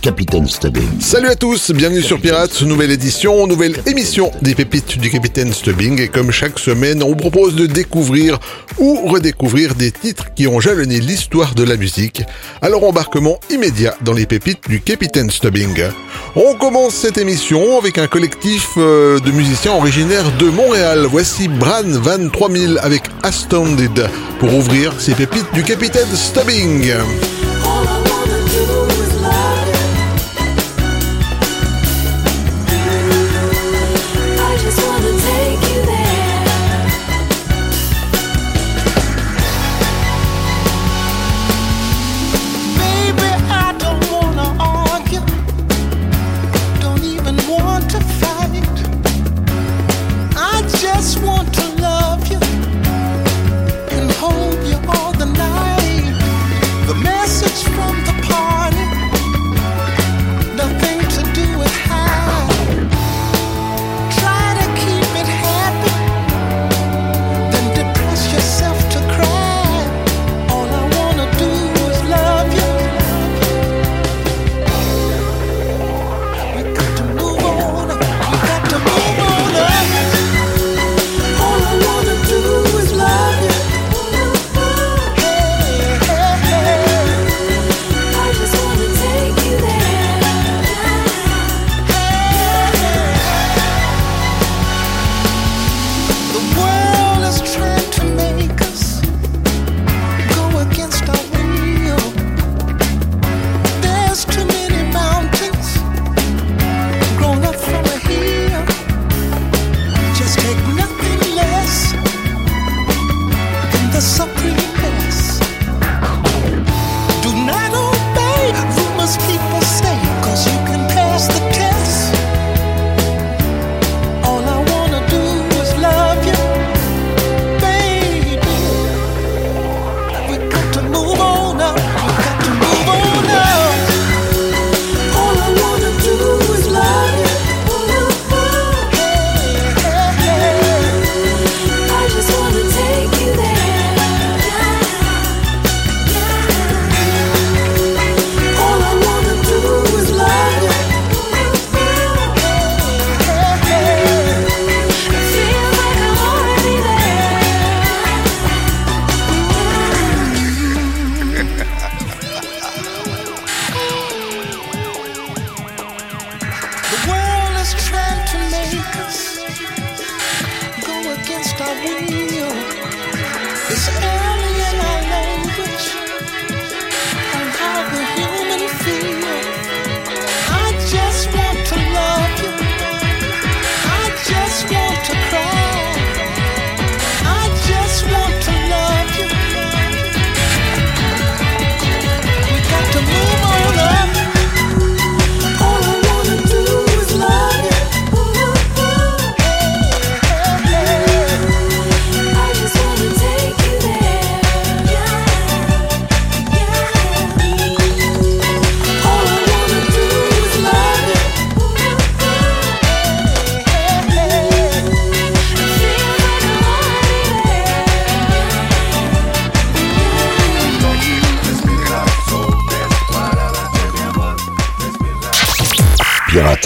Capitaine Stubbing. Salut à tous, bienvenue sur Pirates, nouvelle édition, nouvelle émission des pépites du Capitaine Stubbing. Et comme chaque semaine, on propose de découvrir ou redécouvrir des titres qui ont jalonné l'histoire de la musique. Alors embarquement immédiat dans les pépites du Capitaine Stubbing. On commence cette émission avec un collectif euh, de musiciens originaires de Montréal. Voici Bran Van 3000 avec Astounded pour ouvrir ces pépites du Capitaine Stubbing.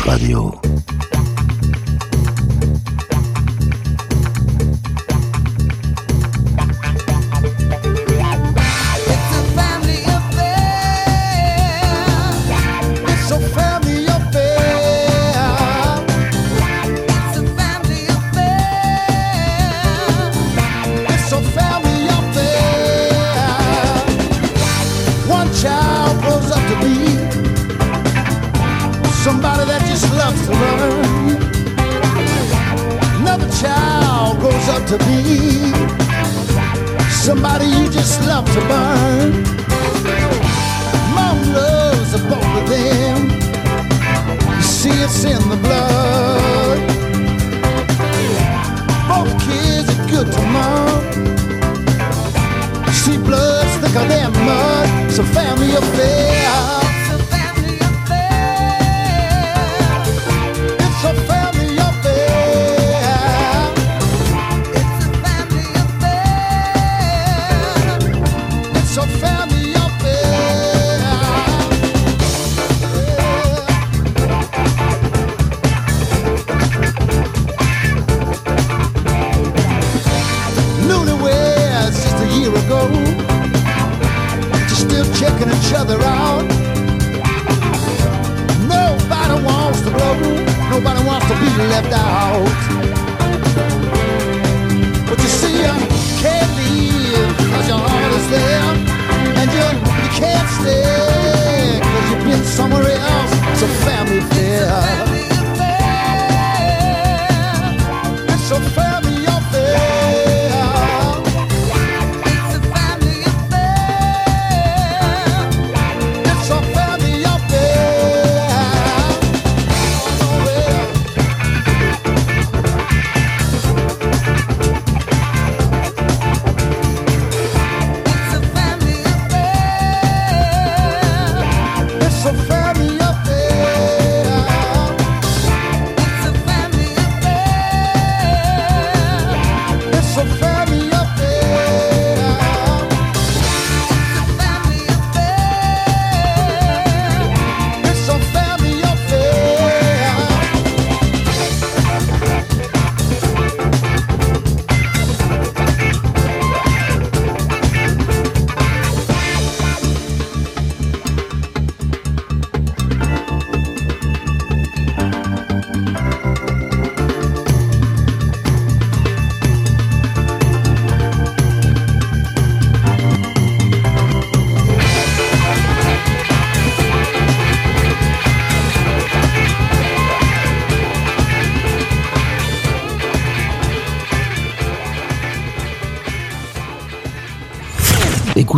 See left out.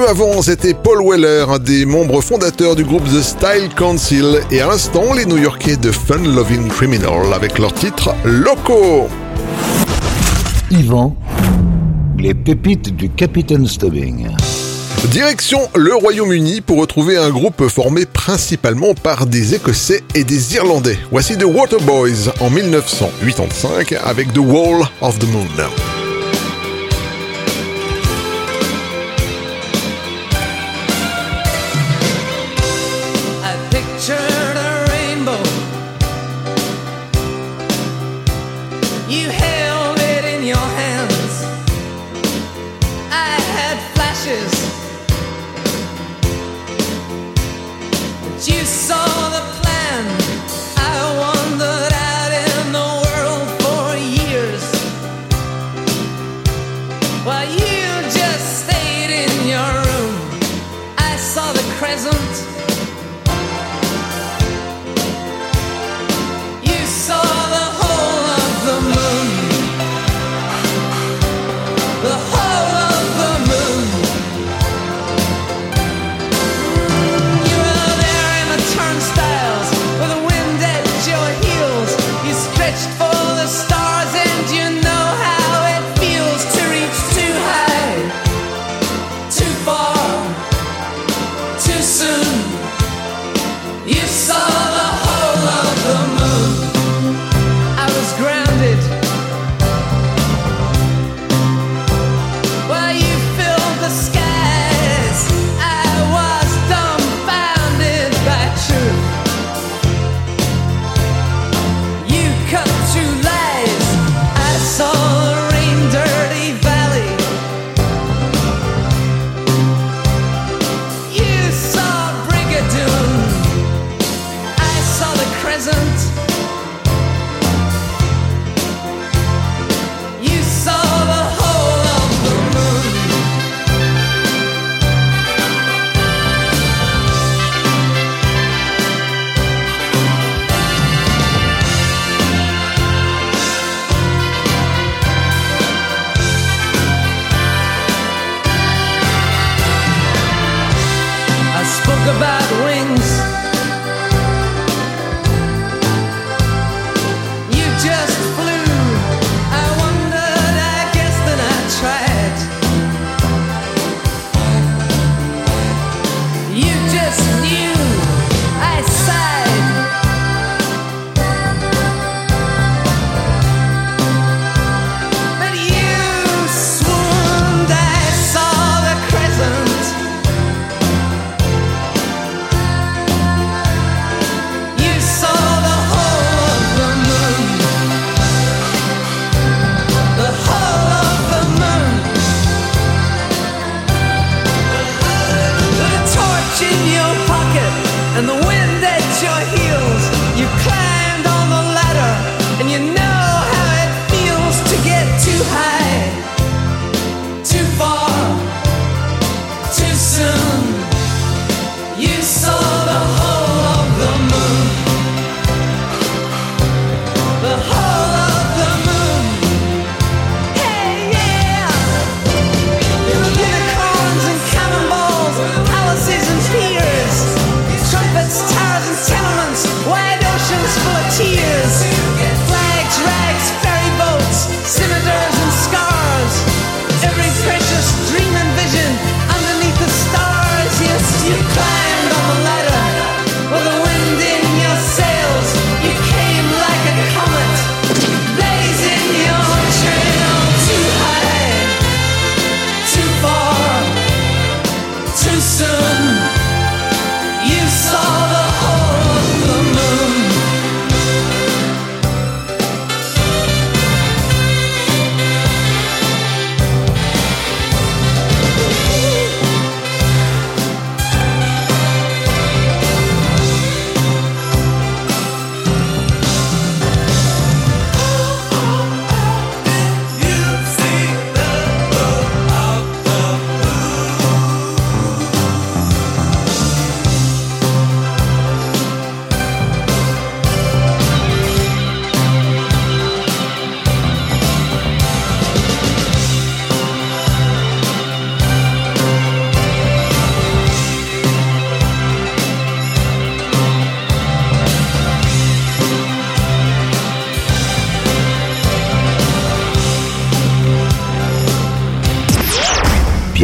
Peu avant, c'était Paul Weller, un des membres fondateurs du groupe The Style Council, et à l'instant, les New-Yorkais de Fun Loving Criminal avec leur titre Loco. Yvan, les pépites du Capitaine Stubbing. Direction le Royaume-Uni pour retrouver un groupe formé principalement par des Écossais et des Irlandais. Voici The Waterboys en 1985 avec The Wall of the Moon.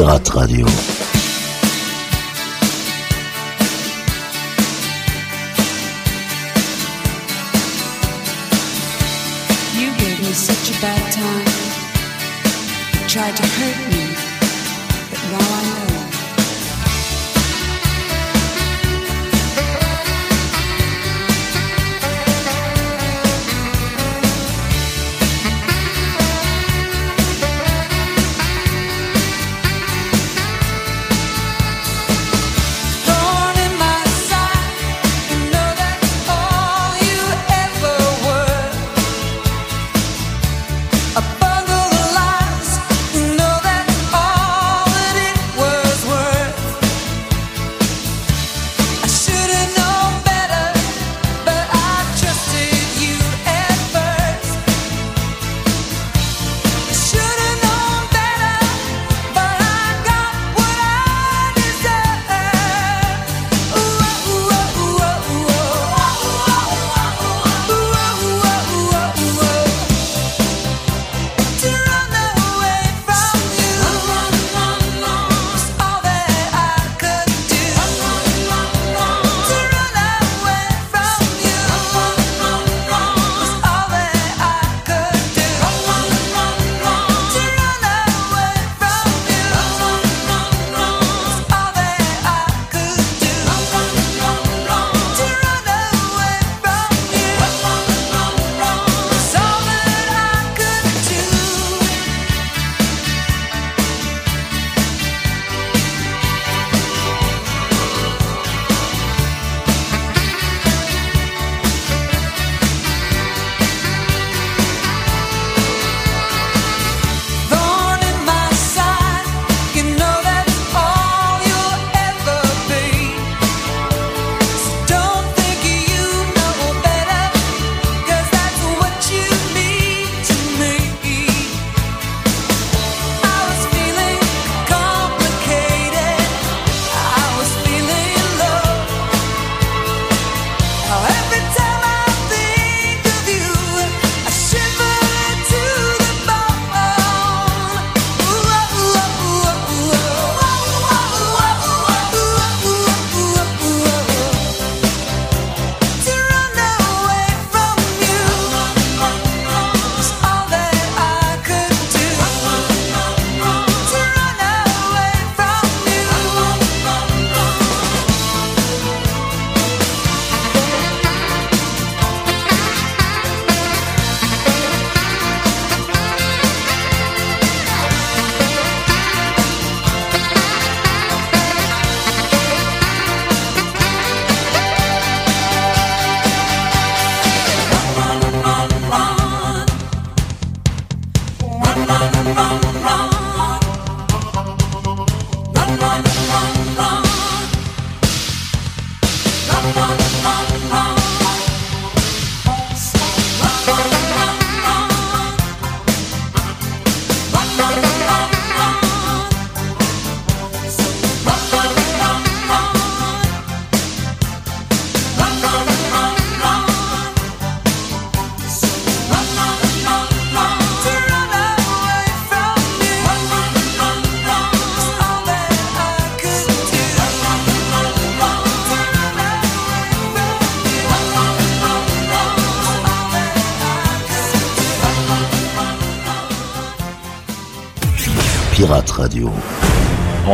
Pirate Radio.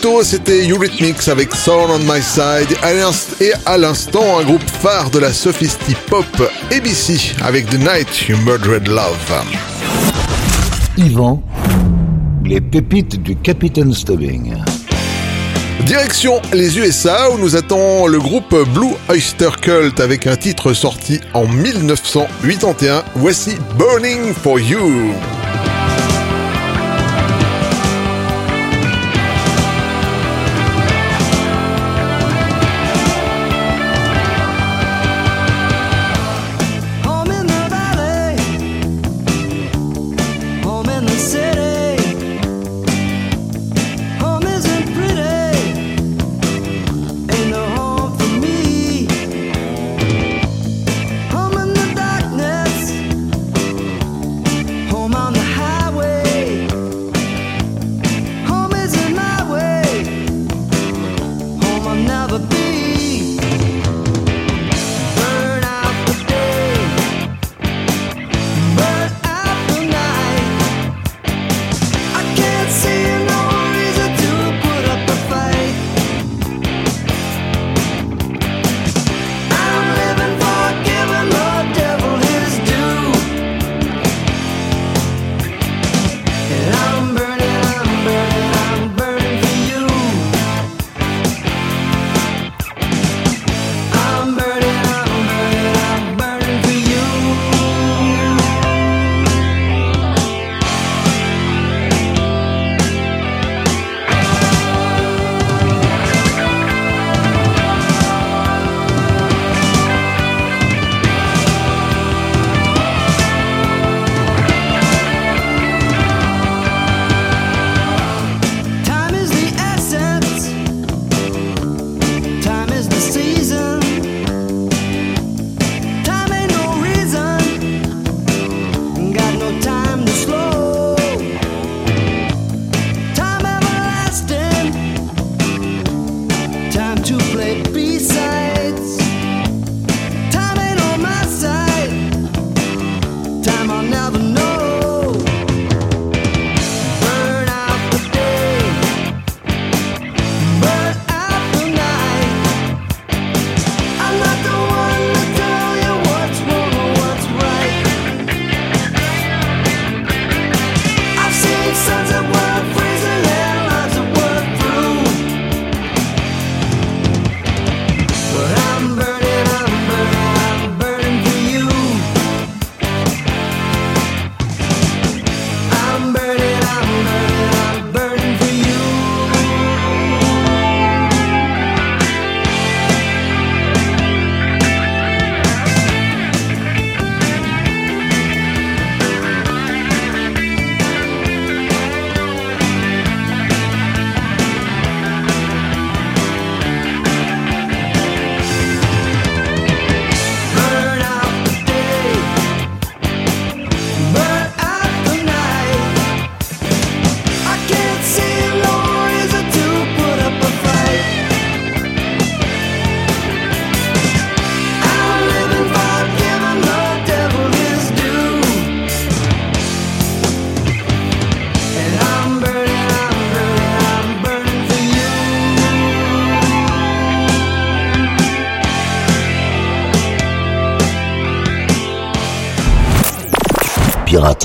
tôt, c'était Eurythmics avec Soul on My Side et à l'instant un groupe phare de la sophistie pop ABC avec The Night You Murdered Love. Yvan, les pépites du Capitaine Stubbing. Direction les USA où nous attend le groupe Blue Oyster Cult avec un titre sorti en 1981. Voici Burning for You.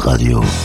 Radio.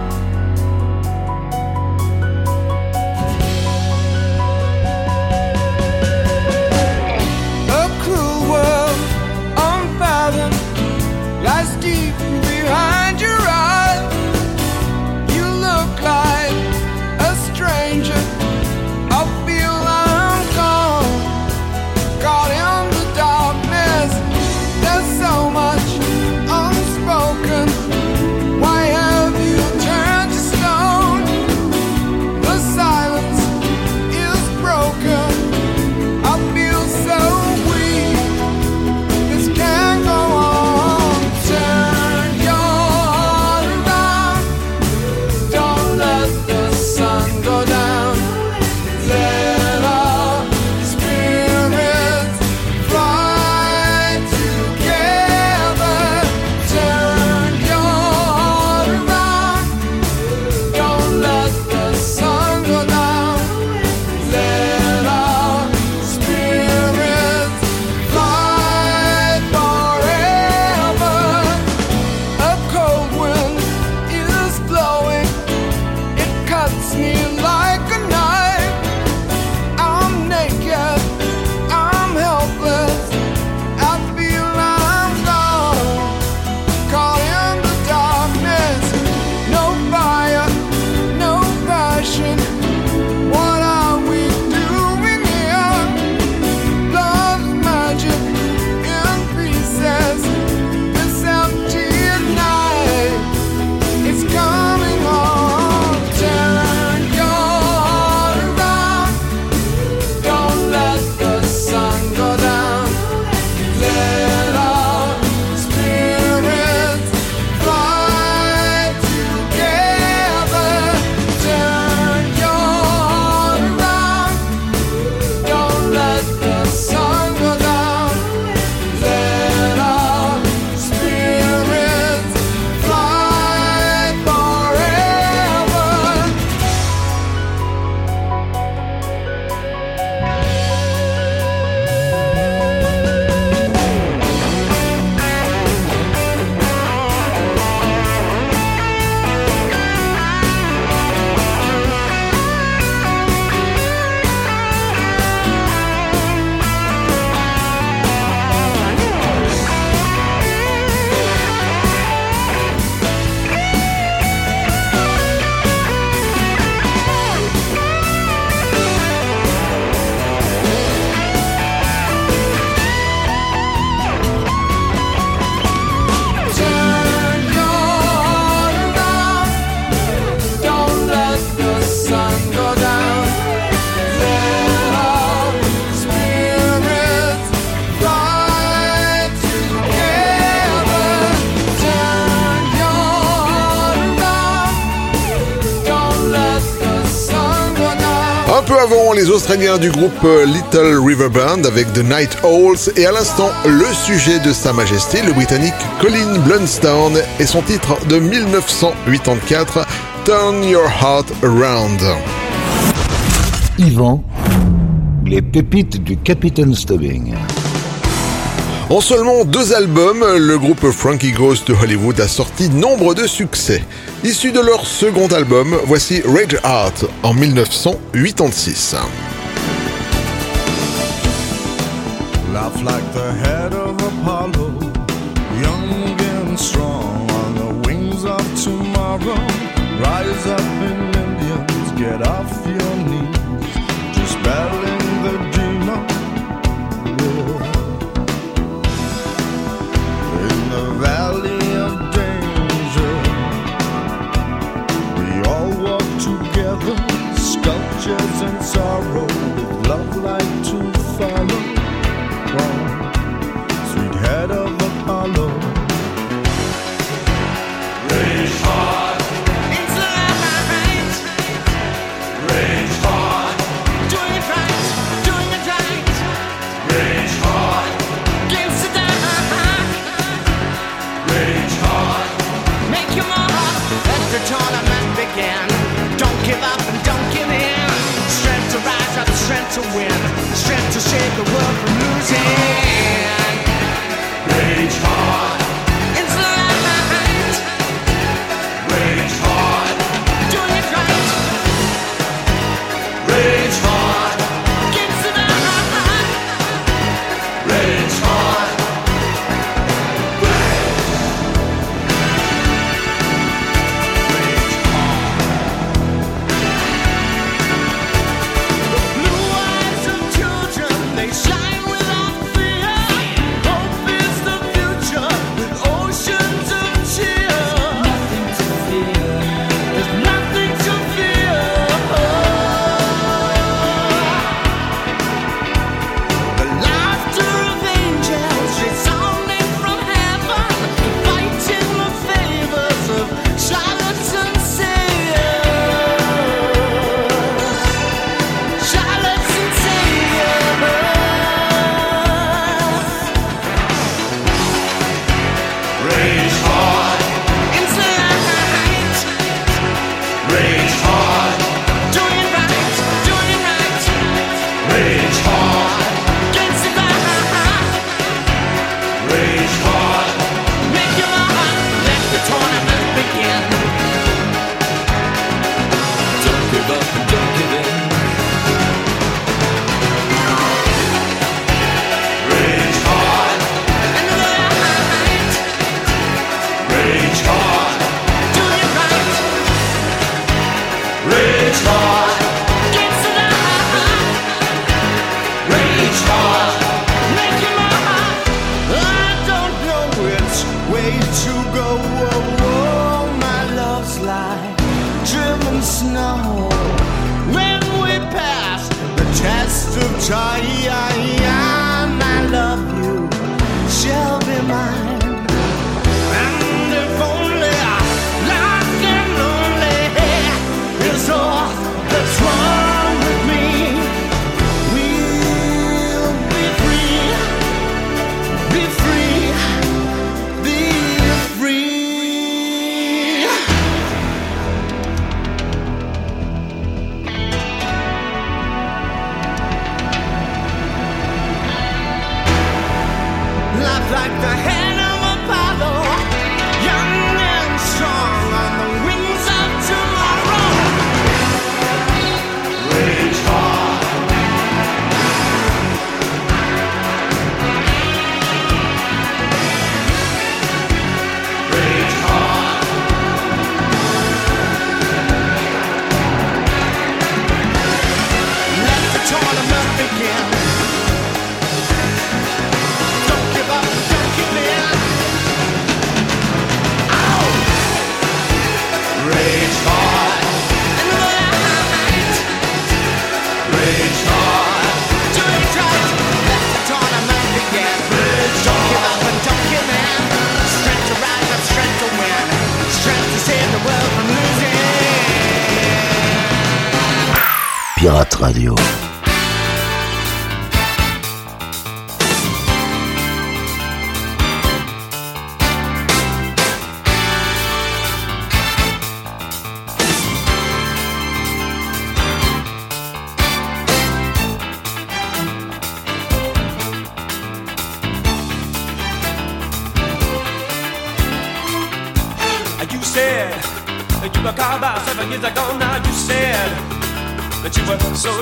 Australiens du groupe euh, Little River Band avec The Night Owls et à l'instant, le sujet de Sa Majesté, le Britannique Colin Blunstone et son titre de 1984, Turn Your Heart Around. Yvan, les pépites du Capitaine Stubbing. En seulement deux albums, le groupe Frankie Goes to Hollywood a sorti nombre de succès. Issu de leur second album, voici Rage Heart en 1986. Laugh like the head of Apollo, young and strong on the wings of tomorrow. Rise up in millions, get off your knees, dispelling the demon. In the valley of danger, we all walk together, sculptures in sorrow, with love light to Pirate Radio.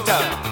up.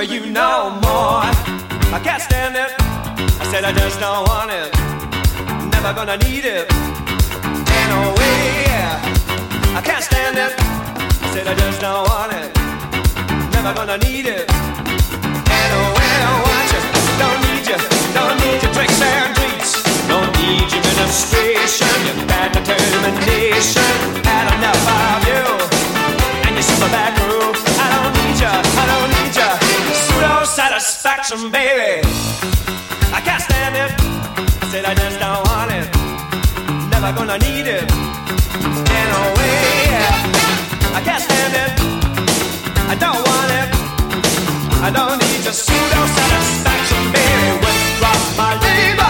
for you no more. I can't stand it. I said I just don't want it. Never gonna need it. Ain't no. I can't stand it. I said I just don't want it. Never gonna need it. Ain't no way. I want you. Don't need you. Don't need your tricks and treats. Don't need your administration. Your bad determination. Had enough of you. And your super back room. I don't need you. I don't need you no satisfaction, baby. I can't stand it. I said I just don't want it. Never gonna need it. Stand away. I can't stand it. I don't want it. I don't need your pseudo satisfaction, baby. Withdraw my labor.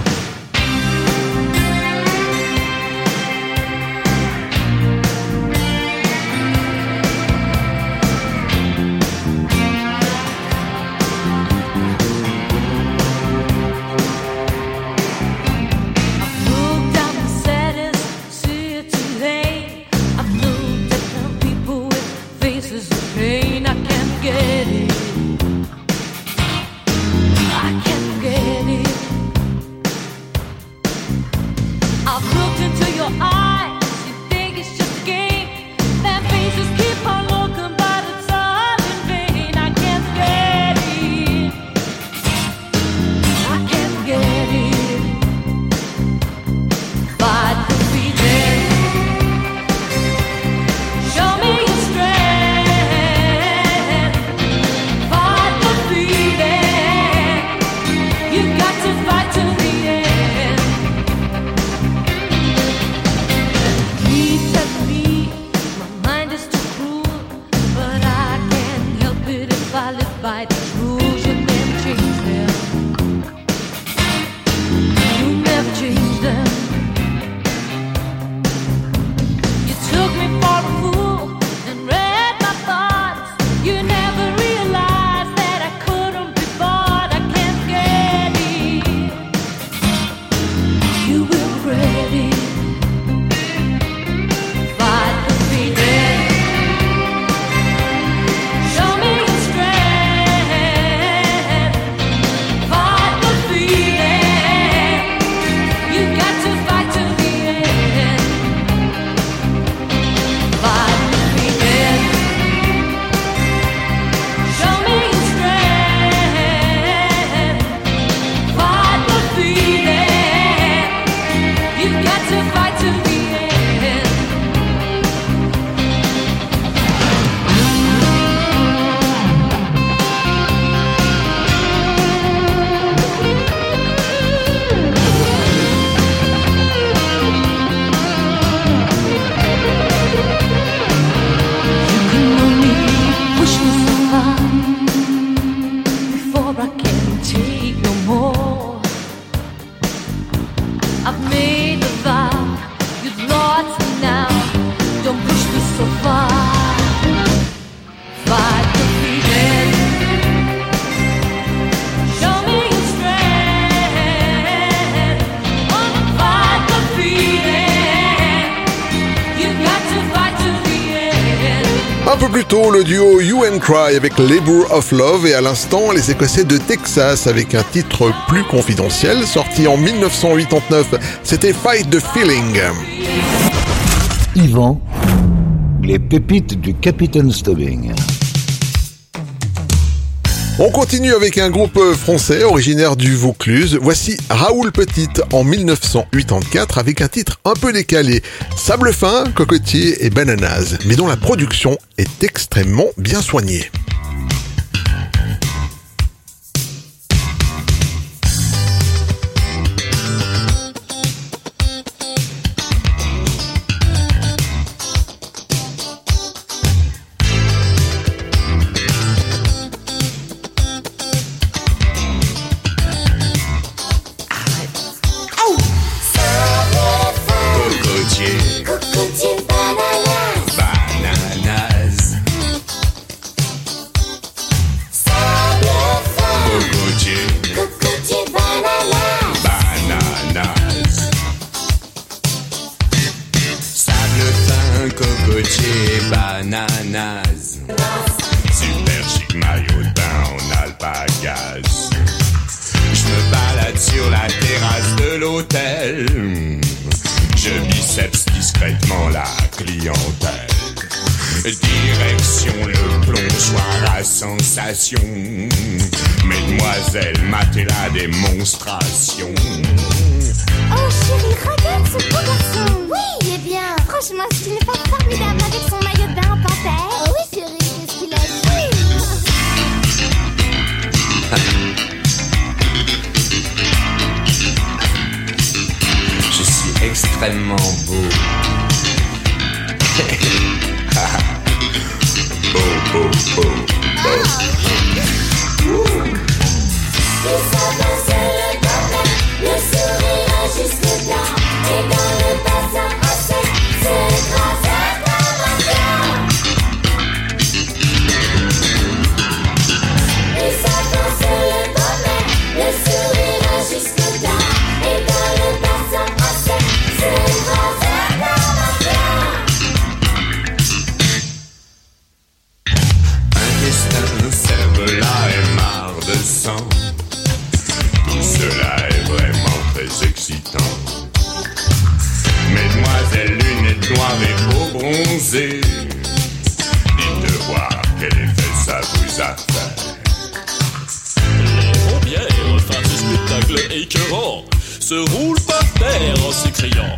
le duo You and Cry avec Labour of Love et à l'instant les Écossais de Texas avec un titre plus confidentiel sorti en 1989. C'était Fight the Feeling. Yvan, les pépites du Capitaine Stubbing. On continue avec un groupe euh, français originaire du Vaucluse. Voici Raoul Petit en 1984 avec un titre un peu décalé. Sable fin, cocotier et bananas, mais dont la production est extrêmement bien soignée. ses lunettes noires et beau bronzé. Dites voir quel effet ça vous a fait. Les pompières, fin du spectacle écœurant, se roulent par terre en s'écriant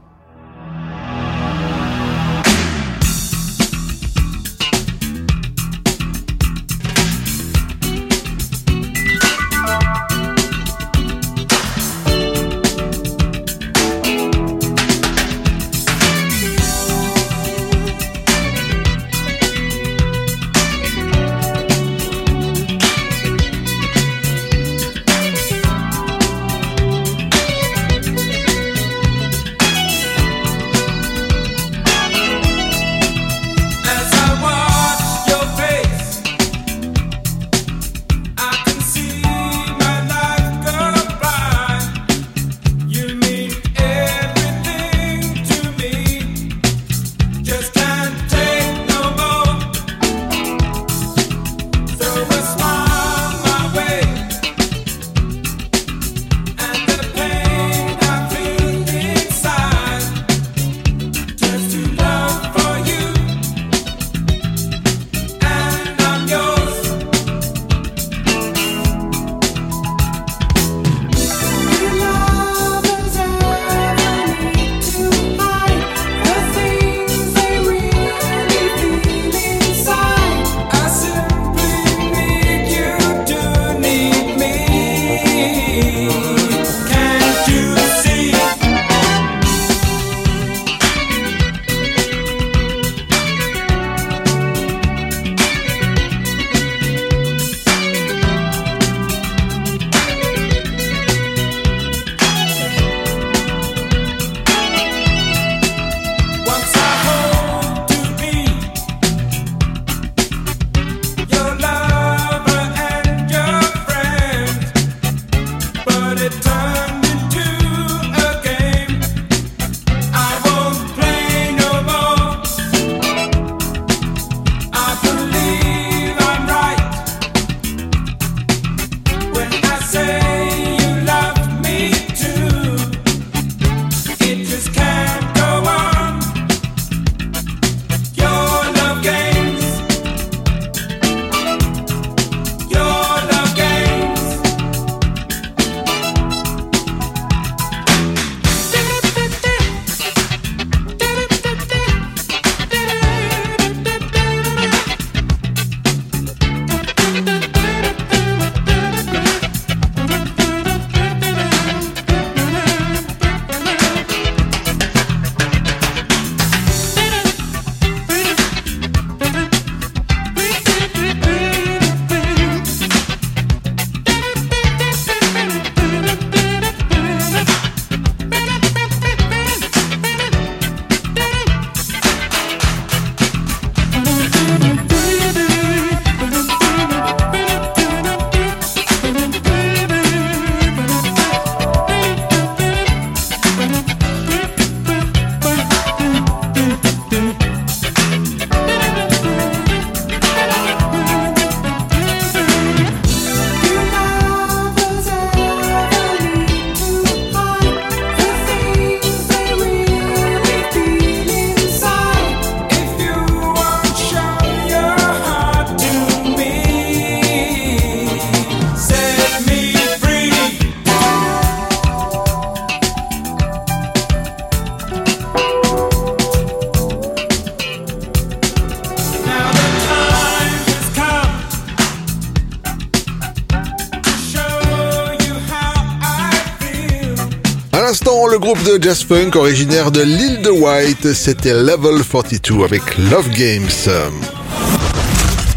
De jazz funk originaire de l'île de White, c'était Level 42 avec Love Games.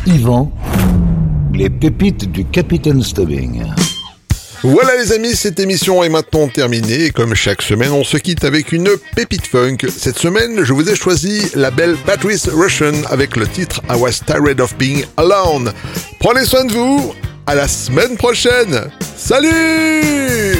Yvan, les pépites du Capitaine Stubbing. Voilà les amis, cette émission est maintenant terminée et comme chaque semaine, on se quitte avec une pépite funk. Cette semaine, je vous ai choisi la belle Patrice Russian avec le titre I Was Tired of Being Alone. Prenez soin de vous, à la semaine prochaine. Salut